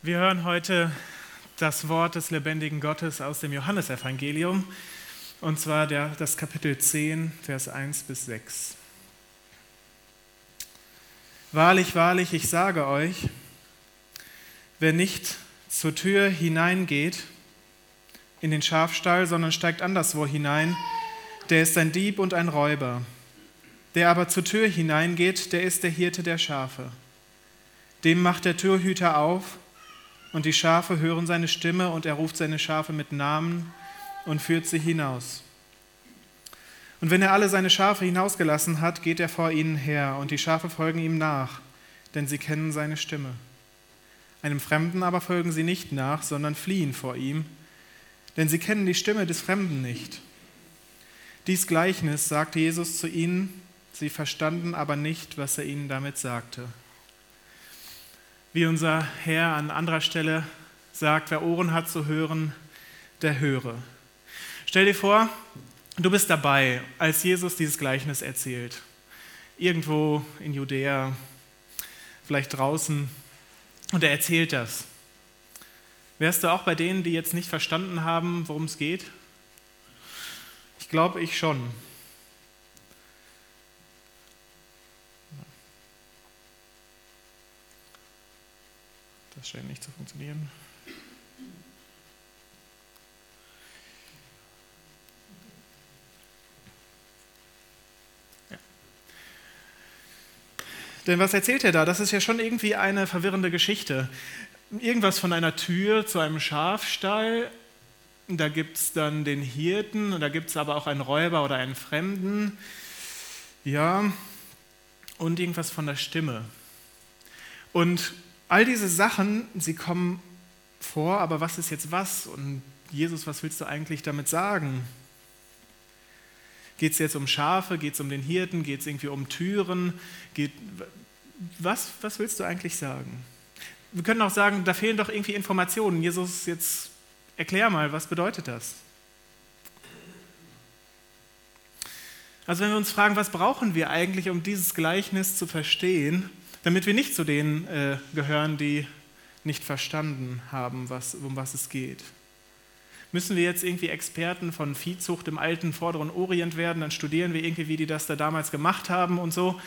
Wir hören heute das Wort des lebendigen Gottes aus dem Johannesevangelium, und zwar der, das Kapitel 10, Vers 1 bis 6. Wahrlich, wahrlich, ich sage euch, wer nicht zur Tür hineingeht in den Schafstall, sondern steigt anderswo hinein, der ist ein Dieb und ein Räuber. Der aber zur Tür hineingeht, der ist der Hirte der Schafe. Dem macht der Türhüter auf, und die Schafe hören seine Stimme und er ruft seine Schafe mit Namen und führt sie hinaus. Und wenn er alle seine Schafe hinausgelassen hat, geht er vor ihnen her und die Schafe folgen ihm nach, denn sie kennen seine Stimme. Einem Fremden aber folgen sie nicht nach, sondern fliehen vor ihm, denn sie kennen die Stimme des Fremden nicht. Dies Gleichnis sagte Jesus zu ihnen, sie verstanden aber nicht, was er ihnen damit sagte wie unser Herr an anderer Stelle sagt, wer Ohren hat zu hören, der höre. Stell dir vor, du bist dabei, als Jesus dieses Gleichnis erzählt. Irgendwo in Judäa, vielleicht draußen, und er erzählt das. Wärst du auch bei denen, die jetzt nicht verstanden haben, worum es geht? Ich glaube, ich schon. Das scheint nicht zu funktionieren. Denn was erzählt er da? Das ist ja schon irgendwie eine verwirrende Geschichte. Irgendwas von einer Tür zu einem Schafstall. Da gibt es dann den Hirten und da gibt es aber auch einen Räuber oder einen Fremden. Ja, und irgendwas von der Stimme. Und All diese Sachen, sie kommen vor, aber was ist jetzt was? Und Jesus, was willst du eigentlich damit sagen? Geht es jetzt um Schafe? Geht es um den Hirten? Geht es irgendwie um Türen? Geht, was, was willst du eigentlich sagen? Wir können auch sagen, da fehlen doch irgendwie Informationen. Jesus, jetzt erklär mal, was bedeutet das? Also wenn wir uns fragen, was brauchen wir eigentlich, um dieses Gleichnis zu verstehen, damit wir nicht zu denen äh, gehören, die nicht verstanden haben, was, um was es geht. Müssen wir jetzt irgendwie Experten von Viehzucht im alten Vorderen Orient werden, dann studieren wir irgendwie, wie die das da damals gemacht haben und so?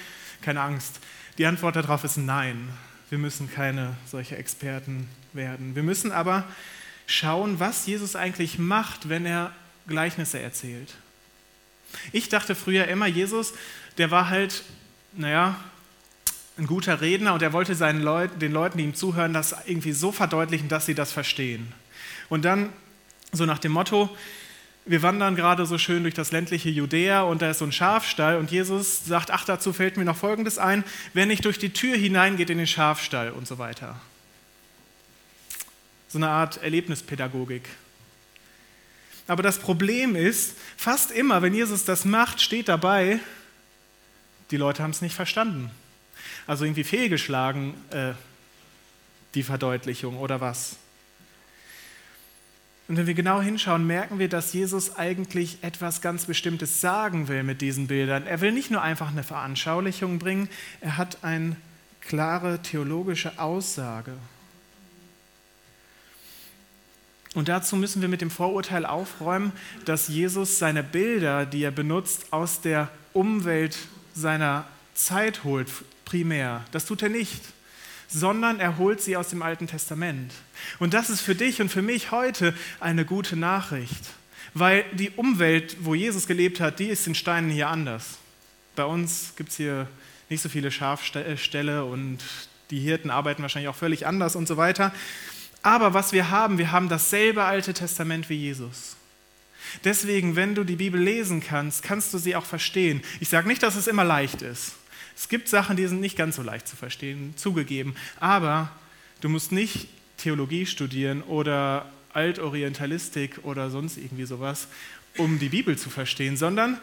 Keine Angst. Die Antwort darauf ist nein. Wir müssen keine solche Experten werden. Wir müssen aber schauen, was Jesus eigentlich macht, wenn er Gleichnisse erzählt. Ich dachte früher immer, Jesus, der war halt, naja, ein guter Redner und er wollte seinen Leuten, den Leuten, die ihm zuhören, das irgendwie so verdeutlichen, dass sie das verstehen. Und dann so nach dem Motto, wir wandern gerade so schön durch das ländliche Judäa und da ist so ein Schafstall und Jesus sagt, ach, dazu fällt mir noch Folgendes ein, wer nicht durch die Tür hineingeht in den Schafstall und so weiter. So eine Art Erlebnispädagogik. Aber das Problem ist, fast immer, wenn Jesus das macht, steht dabei, die Leute haben es nicht verstanden also irgendwie fehlgeschlagen, äh, die Verdeutlichung oder was? Und wenn wir genau hinschauen, merken wir, dass Jesus eigentlich etwas ganz Bestimmtes sagen will mit diesen Bildern. Er will nicht nur einfach eine Veranschaulichung bringen, er hat eine klare theologische Aussage. Und dazu müssen wir mit dem Vorurteil aufräumen, dass Jesus seine Bilder, die er benutzt, aus der Umwelt seiner Zeit holt, primär. Das tut er nicht, sondern er holt sie aus dem Alten Testament. Und das ist für dich und für mich heute eine gute Nachricht, weil die Umwelt, wo Jesus gelebt hat, die ist in Steinen hier anders. Bei uns gibt es hier nicht so viele Schafställe und die Hirten arbeiten wahrscheinlich auch völlig anders und so weiter. Aber was wir haben, wir haben dasselbe Alte Testament wie Jesus. Deswegen, wenn du die Bibel lesen kannst, kannst du sie auch verstehen. Ich sage nicht, dass es immer leicht ist. Es gibt Sachen, die sind nicht ganz so leicht zu verstehen, zugegeben. Aber du musst nicht Theologie studieren oder Altorientalistik oder sonst irgendwie sowas, um die Bibel zu verstehen, sondern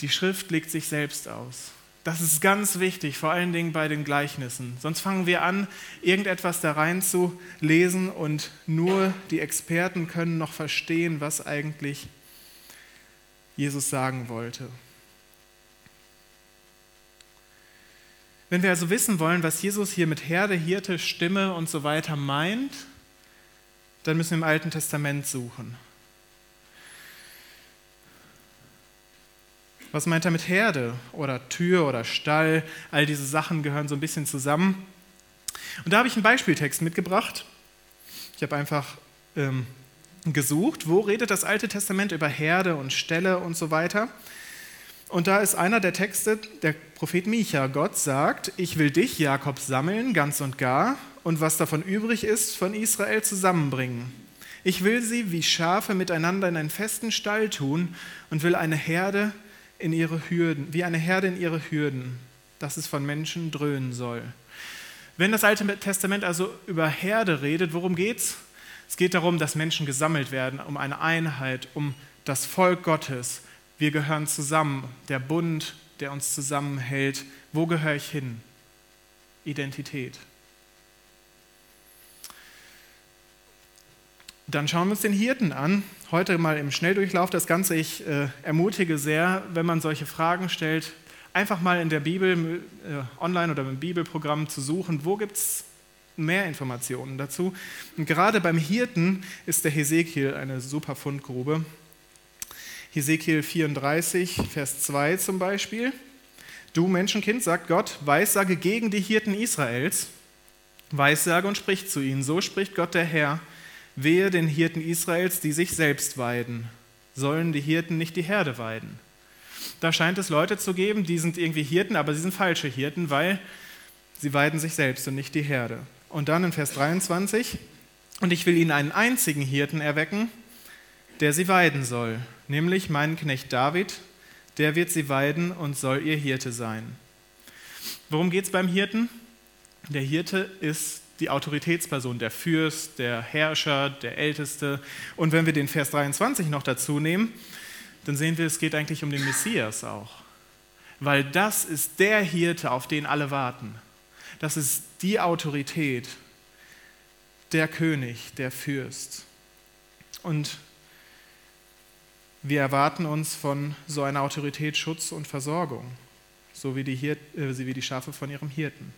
die Schrift legt sich selbst aus. Das ist ganz wichtig, vor allen Dingen bei den Gleichnissen. Sonst fangen wir an, irgendetwas da rein zu lesen und nur die Experten können noch verstehen, was eigentlich Jesus sagen wollte. Wenn wir also wissen wollen, was Jesus hier mit Herde, Hirte, Stimme und so weiter meint, dann müssen wir im Alten Testament suchen. Was meint er mit Herde oder Tür oder Stall? All diese Sachen gehören so ein bisschen zusammen. Und da habe ich einen Beispieltext mitgebracht. Ich habe einfach ähm, gesucht, wo redet das Alte Testament über Herde und Ställe und so weiter. Und da ist einer der Texte, der Prophet Micha. Gott sagt, ich will dich, Jakob, sammeln, ganz und gar, und was davon übrig ist, von Israel zusammenbringen. Ich will sie wie Schafe miteinander in einen festen Stall tun und will eine Herde in ihre Hürden, wie eine Herde in ihre Hürden, dass es von Menschen dröhnen soll. Wenn das Alte Testament also über Herde redet, worum geht's? Es geht darum, dass Menschen gesammelt werden, um eine Einheit, um das Volk Gottes. Wir gehören zusammen, der Bund, der uns zusammenhält. Wo gehöre ich hin? Identität. Dann schauen wir uns den Hirten an. Heute mal im Schnelldurchlauf das Ganze. Ich äh, ermutige sehr, wenn man solche Fragen stellt, einfach mal in der Bibel, äh, online oder im Bibelprogramm zu suchen, wo gibt es mehr Informationen dazu. Und gerade beim Hirten ist der Hesekiel eine super Fundgrube. Hesekiel 34, Vers 2 zum Beispiel. Du Menschenkind, sagt Gott, weissage gegen die Hirten Israels, weissage und sprich zu ihnen. So spricht Gott der Herr Wehe den Hirten Israels, die sich selbst weiden. Sollen die Hirten nicht die Herde weiden? Da scheint es Leute zu geben, die sind irgendwie Hirten, aber sie sind falsche Hirten, weil sie weiden sich selbst und nicht die Herde. Und dann in Vers 23, und ich will ihnen einen einzigen Hirten erwecken, der sie weiden soll, nämlich meinen Knecht David, der wird sie weiden und soll ihr Hirte sein. Worum geht es beim Hirten? Der Hirte ist die Autoritätsperson, der Fürst, der Herrscher, der Älteste. Und wenn wir den Vers 23 noch dazu nehmen, dann sehen wir, es geht eigentlich um den Messias auch. Weil das ist der Hirte, auf den alle warten. Das ist die Autorität, der König, der Fürst. Und wir erwarten uns von so einer Autorität Schutz und Versorgung, so wie die, Hirt, äh, wie die Schafe von ihrem Hirten.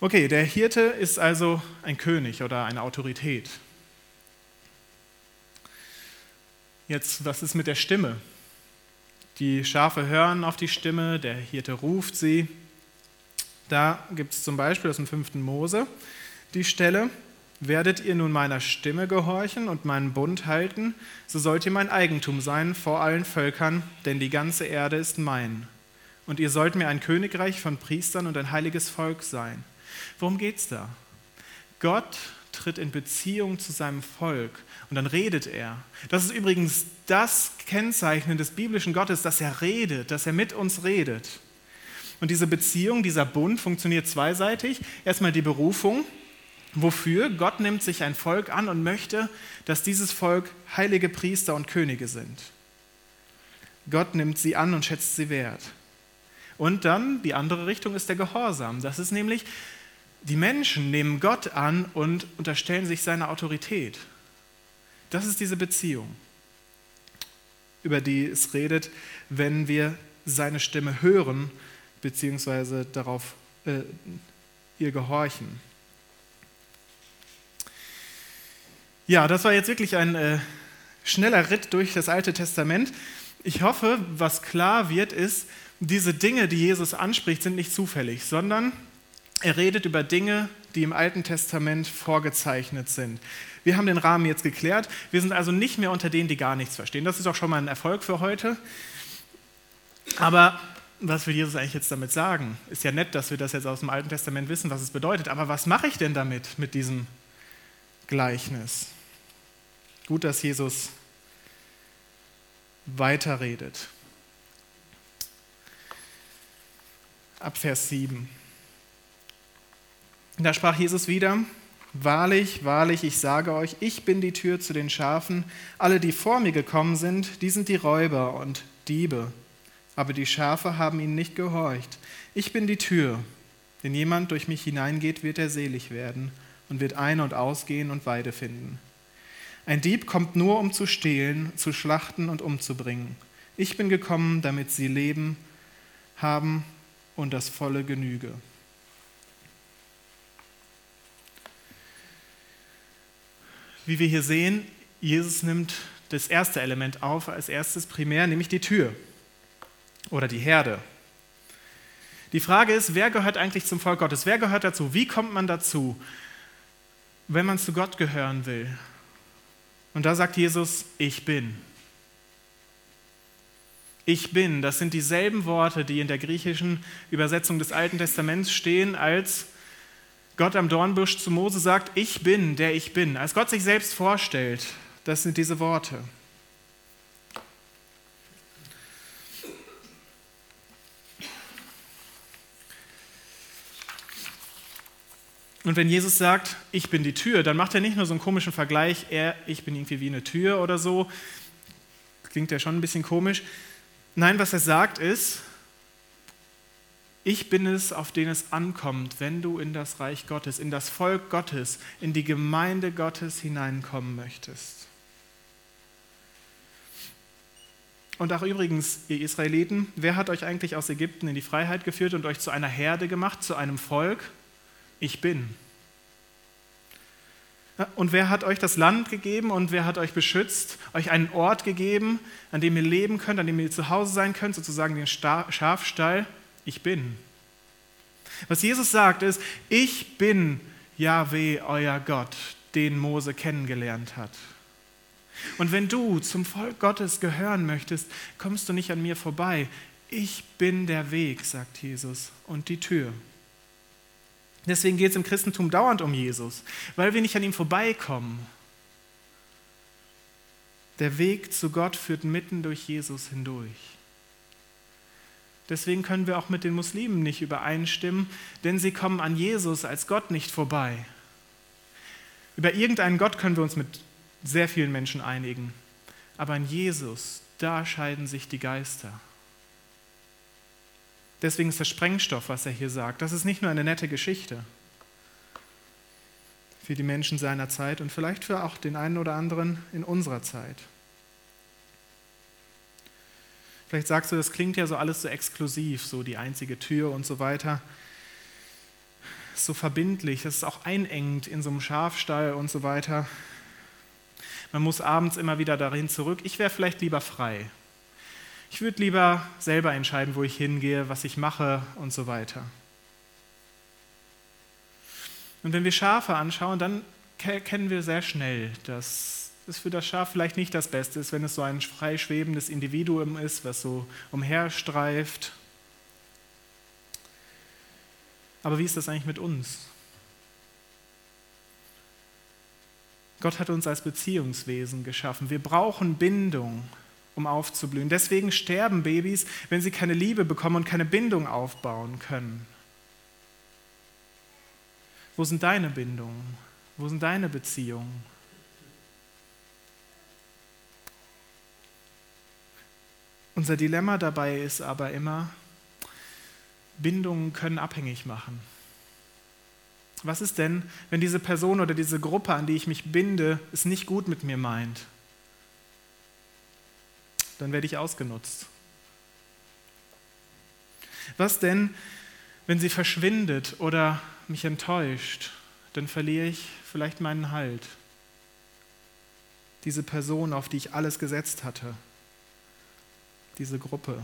Okay, der Hirte ist also ein König oder eine Autorität. Jetzt, was ist mit der Stimme? Die Schafe hören auf die Stimme, der Hirte ruft sie. Da gibt es zum Beispiel aus dem 5. Mose die Stelle, werdet ihr nun meiner Stimme gehorchen und meinen Bund halten, so sollt ihr mein Eigentum sein vor allen Völkern, denn die ganze Erde ist mein. Und ihr sollt mir ein Königreich von Priestern und ein heiliges Volk sein. Worum geht es da? Gott tritt in Beziehung zu seinem Volk und dann redet er. Das ist übrigens das Kennzeichen des biblischen Gottes, dass er redet, dass er mit uns redet. Und diese Beziehung, dieser Bund funktioniert zweiseitig. Erstmal die Berufung, wofür Gott nimmt sich ein Volk an und möchte, dass dieses Volk heilige Priester und Könige sind. Gott nimmt sie an und schätzt sie wert. Und dann die andere Richtung ist der Gehorsam. Das ist nämlich, die Menschen nehmen Gott an und unterstellen sich seiner Autorität. Das ist diese Beziehung, über die es redet, wenn wir seine Stimme hören, beziehungsweise darauf äh, ihr gehorchen. Ja, das war jetzt wirklich ein äh, schneller Ritt durch das Alte Testament. Ich hoffe, was klar wird, ist, diese Dinge, die Jesus anspricht, sind nicht zufällig, sondern er redet über Dinge, die im Alten Testament vorgezeichnet sind. Wir haben den Rahmen jetzt geklärt. Wir sind also nicht mehr unter denen, die gar nichts verstehen. Das ist auch schon mal ein Erfolg für heute. Aber was will Jesus eigentlich jetzt damit sagen? Ist ja nett, dass wir das jetzt aus dem Alten Testament wissen, was es bedeutet. Aber was mache ich denn damit, mit diesem Gleichnis? Gut, dass Jesus weiterredet. Ab Vers 7. Da sprach Jesus wieder, Wahrlich, wahrlich, ich sage euch, ich bin die Tür zu den Schafen. Alle, die vor mir gekommen sind, die sind die Räuber und Diebe. Aber die Schafe haben ihnen nicht gehorcht. Ich bin die Tür. Wenn jemand durch mich hineingeht, wird er selig werden und wird ein- und ausgehen und Weide finden. Ein Dieb kommt nur, um zu stehlen, zu schlachten und umzubringen. Ich bin gekommen, damit sie leben haben und das volle Genüge. Wie wir hier sehen, Jesus nimmt das erste Element auf als erstes primär, nämlich die Tür oder die Herde. Die Frage ist, wer gehört eigentlich zum Volk Gottes? Wer gehört dazu? Wie kommt man dazu, wenn man zu Gott gehören will? Und da sagt Jesus, ich bin. Ich bin, das sind dieselben Worte, die in der griechischen Übersetzung des Alten Testaments stehen, als Gott am Dornbusch zu Mose sagt, ich bin, der ich bin. Als Gott sich selbst vorstellt, das sind diese Worte. Und wenn Jesus sagt, ich bin die Tür, dann macht er nicht nur so einen komischen Vergleich, er, ich bin irgendwie wie eine Tür oder so. Klingt ja schon ein bisschen komisch. Nein, was er sagt ist, ich bin es, auf den es ankommt, wenn du in das Reich Gottes, in das Volk Gottes, in die Gemeinde Gottes hineinkommen möchtest. Und auch übrigens, ihr Israeliten, wer hat euch eigentlich aus Ägypten in die Freiheit geführt und euch zu einer Herde gemacht, zu einem Volk? Ich bin. Und wer hat euch das Land gegeben und wer hat euch beschützt, euch einen Ort gegeben, an dem ihr leben könnt, an dem ihr zu Hause sein könnt, sozusagen den Schafstall? Ich bin. Was Jesus sagt ist, ich bin Yahweh, euer Gott, den Mose kennengelernt hat. Und wenn du zum Volk Gottes gehören möchtest, kommst du nicht an mir vorbei. Ich bin der Weg, sagt Jesus, und die Tür. Deswegen geht es im Christentum dauernd um Jesus, weil wir nicht an ihm vorbeikommen. Der Weg zu Gott führt mitten durch Jesus hindurch. Deswegen können wir auch mit den Muslimen nicht übereinstimmen, denn sie kommen an Jesus als Gott nicht vorbei. Über irgendeinen Gott können wir uns mit sehr vielen Menschen einigen, aber an Jesus, da scheiden sich die Geister. Deswegen ist das Sprengstoff, was er hier sagt. Das ist nicht nur eine nette Geschichte für die Menschen seiner Zeit und vielleicht für auch den einen oder anderen in unserer Zeit. Vielleicht sagst du, das klingt ja so alles so exklusiv, so die einzige Tür und so weiter. So verbindlich, das ist auch einengend in so einem Schafstall und so weiter. Man muss abends immer wieder dahin zurück. Ich wäre vielleicht lieber frei. Ich würde lieber selber entscheiden, wo ich hingehe, was ich mache und so weiter. Und wenn wir Schafe anschauen, dann kennen wir sehr schnell, dass es für das Schaf vielleicht nicht das Beste ist, wenn es so ein freischwebendes Individuum ist, was so umherstreift. Aber wie ist das eigentlich mit uns? Gott hat uns als Beziehungswesen geschaffen. Wir brauchen Bindung um aufzublühen. Deswegen sterben Babys, wenn sie keine Liebe bekommen und keine Bindung aufbauen können. Wo sind deine Bindungen? Wo sind deine Beziehungen? Unser Dilemma dabei ist aber immer, Bindungen können abhängig machen. Was ist denn, wenn diese Person oder diese Gruppe, an die ich mich binde, es nicht gut mit mir meint? Dann werde ich ausgenutzt. Was denn, wenn sie verschwindet oder mich enttäuscht? Dann verliere ich vielleicht meinen Halt. Diese Person, auf die ich alles gesetzt hatte. Diese Gruppe.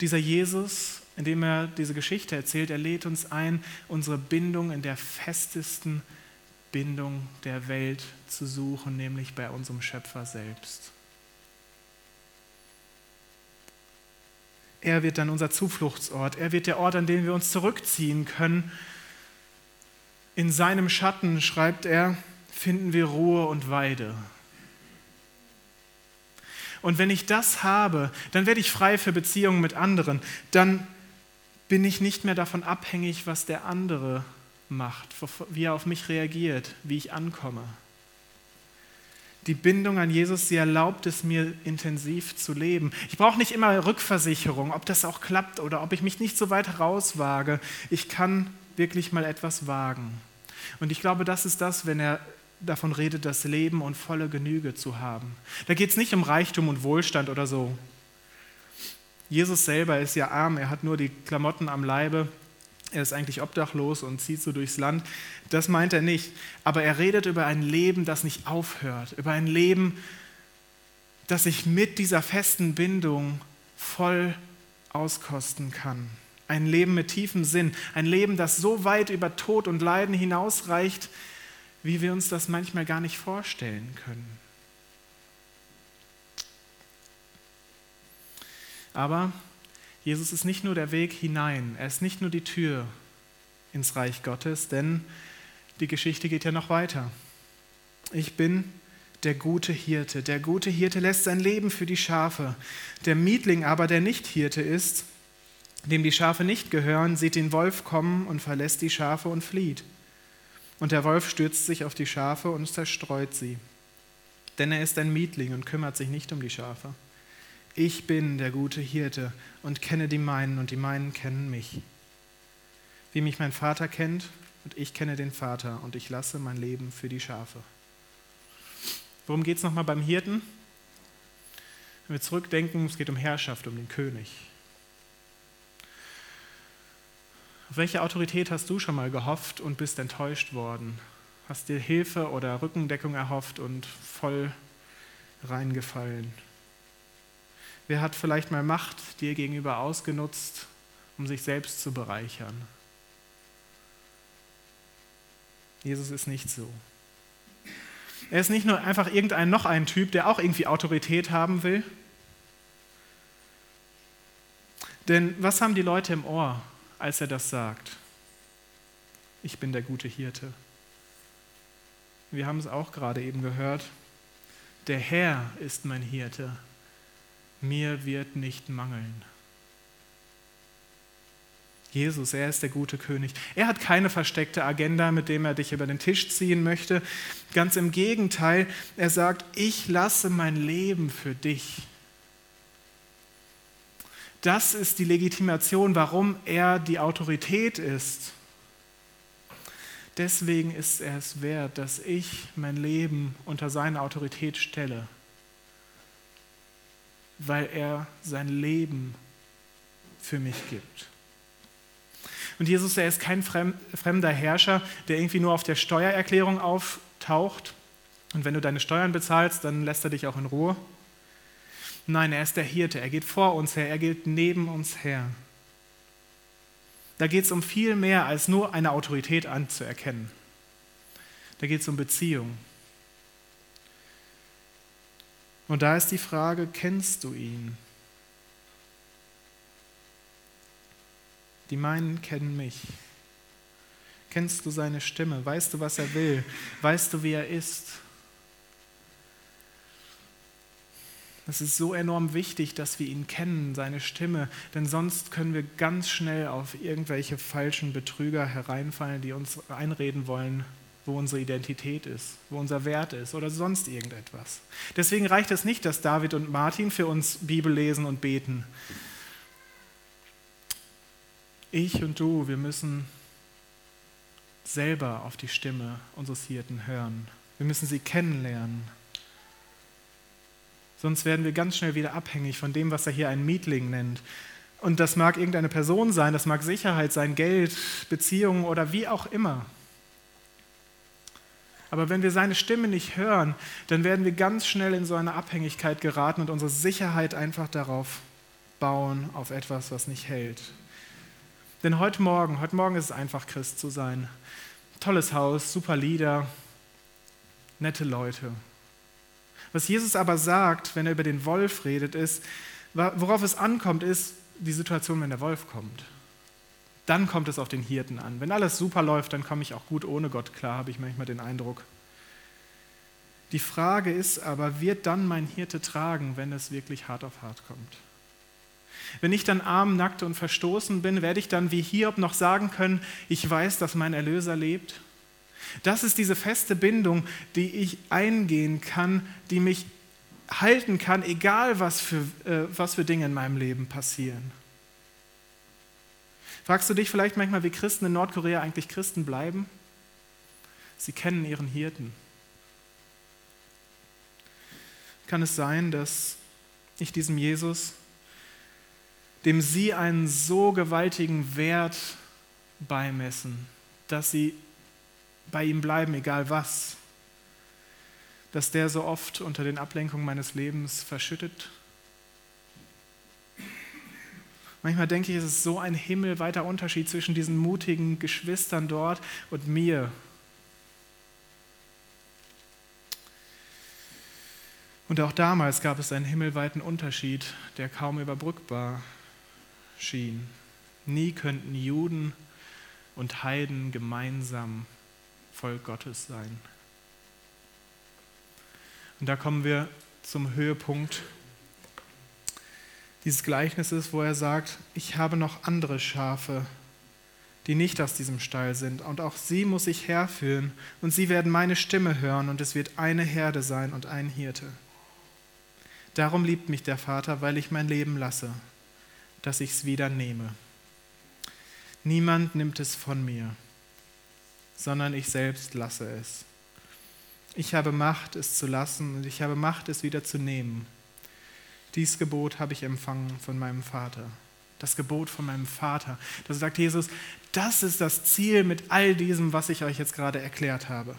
Dieser Jesus, indem er diese Geschichte erzählt, er lädt uns ein, unsere Bindung in der festesten Bindung der Welt zu suchen, nämlich bei unserem Schöpfer selbst. Er wird dann unser Zufluchtsort. Er wird der Ort, an den wir uns zurückziehen können. In seinem Schatten, schreibt er, finden wir Ruhe und Weide. Und wenn ich das habe, dann werde ich frei für Beziehungen mit anderen. Dann bin ich nicht mehr davon abhängig, was der andere macht, wie er auf mich reagiert, wie ich ankomme. Die Bindung an Jesus, sie erlaubt es mir intensiv zu leben. Ich brauche nicht immer Rückversicherung, ob das auch klappt oder ob ich mich nicht so weit rauswage. Ich kann wirklich mal etwas wagen. Und ich glaube, das ist das, wenn er davon redet, das Leben und volle Genüge zu haben. Da geht es nicht um Reichtum und Wohlstand oder so. Jesus selber ist ja arm, er hat nur die Klamotten am Leibe, er ist eigentlich obdachlos und zieht so durchs Land. Das meint er nicht. Aber er redet über ein Leben, das nicht aufhört, über ein Leben, das sich mit dieser festen Bindung voll auskosten kann. Ein Leben mit tiefem Sinn, ein Leben, das so weit über Tod und Leiden hinausreicht, wie wir uns das manchmal gar nicht vorstellen können. Aber Jesus ist nicht nur der Weg hinein, er ist nicht nur die Tür ins Reich Gottes, denn die Geschichte geht ja noch weiter. Ich bin der gute Hirte. Der gute Hirte lässt sein Leben für die Schafe. Der Mietling aber, der nicht Hirte ist, dem die Schafe nicht gehören, sieht den Wolf kommen und verlässt die Schafe und flieht. Und der Wolf stürzt sich auf die Schafe und zerstreut sie. Denn er ist ein Mietling und kümmert sich nicht um die Schafe. Ich bin der gute Hirte und kenne die meinen und die meinen kennen mich. Wie mich mein Vater kennt und ich kenne den Vater und ich lasse mein Leben für die Schafe. Worum geht es nochmal beim Hirten? Wenn wir zurückdenken, es geht um Herrschaft, um den König. Auf welche Autorität hast du schon mal gehofft und bist enttäuscht worden? Hast dir Hilfe oder Rückendeckung erhofft und voll reingefallen? Wer hat vielleicht mal Macht dir gegenüber ausgenutzt, um sich selbst zu bereichern? Jesus ist nicht so. Er ist nicht nur einfach irgendein noch ein Typ, der auch irgendwie Autorität haben will. Denn was haben die Leute im Ohr, als er das sagt? Ich bin der gute Hirte. Wir haben es auch gerade eben gehört. Der Herr ist mein Hirte mir wird nicht mangeln. Jesus, er ist der gute König. Er hat keine versteckte Agenda, mit dem er dich über den Tisch ziehen möchte. Ganz im Gegenteil, er sagt, ich lasse mein Leben für dich. Das ist die Legitimation, warum er die Autorität ist. Deswegen ist er es wert, dass ich mein Leben unter seine Autorität stelle weil er sein Leben für mich gibt. Und Jesus, er ist kein fremder Herrscher, der irgendwie nur auf der Steuererklärung auftaucht. Und wenn du deine Steuern bezahlst, dann lässt er dich auch in Ruhe. Nein, er ist der Hirte. Er geht vor uns her. Er geht neben uns her. Da geht es um viel mehr als nur eine Autorität anzuerkennen. Da geht es um Beziehung. Und da ist die Frage, kennst du ihn? Die meinen kennen mich. Kennst du seine Stimme? Weißt du, was er will? Weißt du, wie er ist? Es ist so enorm wichtig, dass wir ihn kennen, seine Stimme, denn sonst können wir ganz schnell auf irgendwelche falschen Betrüger hereinfallen, die uns einreden wollen, wo unsere Identität ist, wo unser Wert ist oder sonst irgendetwas. Deswegen reicht es nicht, dass David und Martin für uns Bibel lesen und beten. Ich und du, wir müssen selber auf die Stimme unseres Hirten hören. Wir müssen sie kennenlernen. Sonst werden wir ganz schnell wieder abhängig von dem, was er hier einen Mietling nennt. Und das mag irgendeine Person sein, das mag Sicherheit sein, Geld, Beziehungen oder wie auch immer. Aber wenn wir seine Stimme nicht hören, dann werden wir ganz schnell in so eine Abhängigkeit geraten und unsere Sicherheit einfach darauf bauen, auf etwas, was nicht hält. Denn heute Morgen, heute Morgen ist es einfach, Christ zu sein. Tolles Haus, super Lieder, nette Leute. Was Jesus aber sagt, wenn er über den Wolf redet, ist, worauf es ankommt, ist die Situation, wenn der Wolf kommt dann kommt es auf den Hirten an. Wenn alles super läuft, dann komme ich auch gut ohne Gott klar, habe ich manchmal den Eindruck. Die Frage ist aber, wird dann mein Hirte tragen, wenn es wirklich hart auf hart kommt? Wenn ich dann arm, nackt und verstoßen bin, werde ich dann wie Hiob noch sagen können, ich weiß, dass mein Erlöser lebt? Das ist diese feste Bindung, die ich eingehen kann, die mich halten kann, egal was für, äh, was für Dinge in meinem Leben passieren. Fragst du dich vielleicht manchmal, wie Christen in Nordkorea eigentlich Christen bleiben? Sie kennen ihren Hirten. Kann es sein, dass ich diesem Jesus dem sie einen so gewaltigen Wert beimessen, dass sie bei ihm bleiben, egal was, dass der so oft unter den Ablenkungen meines Lebens verschüttet. Manchmal denke ich, es ist so ein himmelweiter Unterschied zwischen diesen mutigen Geschwistern dort und mir. Und auch damals gab es einen himmelweiten Unterschied, der kaum überbrückbar schien. Nie könnten Juden und Heiden gemeinsam Volk Gottes sein. Und da kommen wir zum Höhepunkt dieses Gleichnisses, wo er sagt, ich habe noch andere Schafe, die nicht aus diesem Stall sind, und auch sie muss ich herführen, und sie werden meine Stimme hören, und es wird eine Herde sein und ein Hirte. Darum liebt mich der Vater, weil ich mein Leben lasse, dass ich es wieder nehme. Niemand nimmt es von mir, sondern ich selbst lasse es. Ich habe Macht, es zu lassen, und ich habe Macht, es wieder zu nehmen. Dies Gebot habe ich empfangen von meinem Vater. Das Gebot von meinem Vater. Das sagt Jesus, das ist das Ziel mit all diesem, was ich euch jetzt gerade erklärt habe.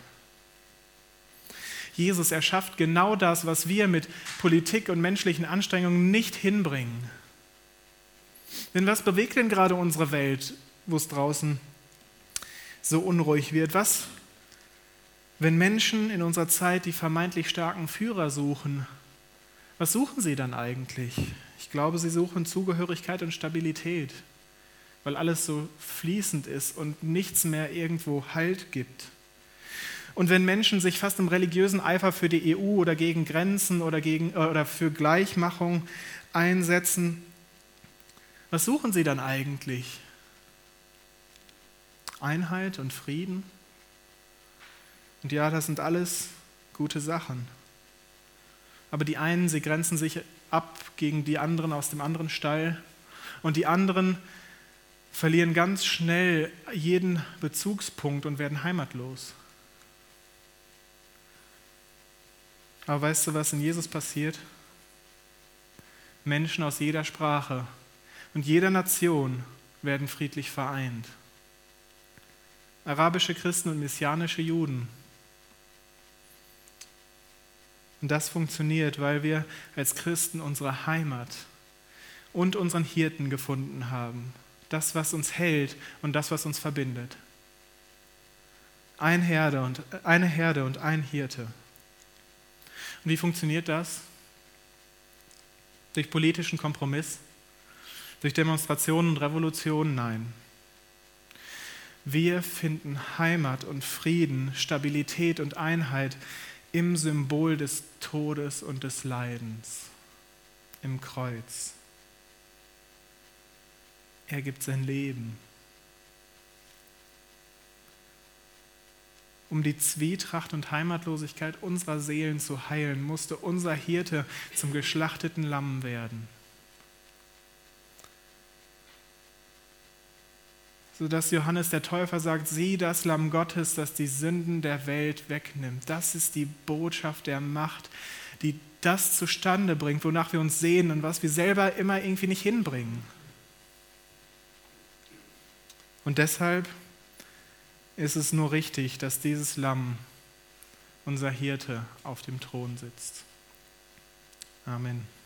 Jesus erschafft genau das, was wir mit Politik und menschlichen Anstrengungen nicht hinbringen. Denn was bewegt denn gerade unsere Welt, wo es draußen so unruhig wird? Was, wenn Menschen in unserer Zeit die vermeintlich starken Führer suchen? Was suchen sie dann eigentlich? Ich glaube, sie suchen Zugehörigkeit und Stabilität, weil alles so fließend ist und nichts mehr irgendwo Halt gibt. Und wenn Menschen sich fast im religiösen Eifer für die EU oder gegen Grenzen oder, gegen, oder für Gleichmachung einsetzen, was suchen sie dann eigentlich? Einheit und Frieden? Und ja, das sind alles gute Sachen. Aber die einen, sie grenzen sich ab gegen die anderen aus dem anderen Stall und die anderen verlieren ganz schnell jeden Bezugspunkt und werden heimatlos. Aber weißt du, was in Jesus passiert? Menschen aus jeder Sprache und jeder Nation werden friedlich vereint. Arabische Christen und messianische Juden. Und das funktioniert, weil wir als Christen unsere Heimat und unseren Hirten gefunden haben. Das, was uns hält und das, was uns verbindet. Ein Herde und, eine Herde und ein Hirte. Und wie funktioniert das? Durch politischen Kompromiss? Durch Demonstrationen und Revolutionen? Nein. Wir finden Heimat und Frieden, Stabilität und Einheit im Symbol des Todes und des Leidens, im Kreuz. Er gibt sein Leben Um die Zwietracht und Heimatlosigkeit unserer Seelen zu heilen, musste unser Hirte zum geschlachteten Lamm werden. Sodass Johannes der Täufer sagt, sieh das Lamm Gottes, das die Sünden der Welt wegnimmt. Das ist die Botschaft der Macht, die das zustande bringt, wonach wir uns sehen und was wir selber immer irgendwie nicht hinbringen. Und deshalb ist es nur richtig, dass dieses Lamm, unser Hirte, auf dem Thron sitzt. Amen.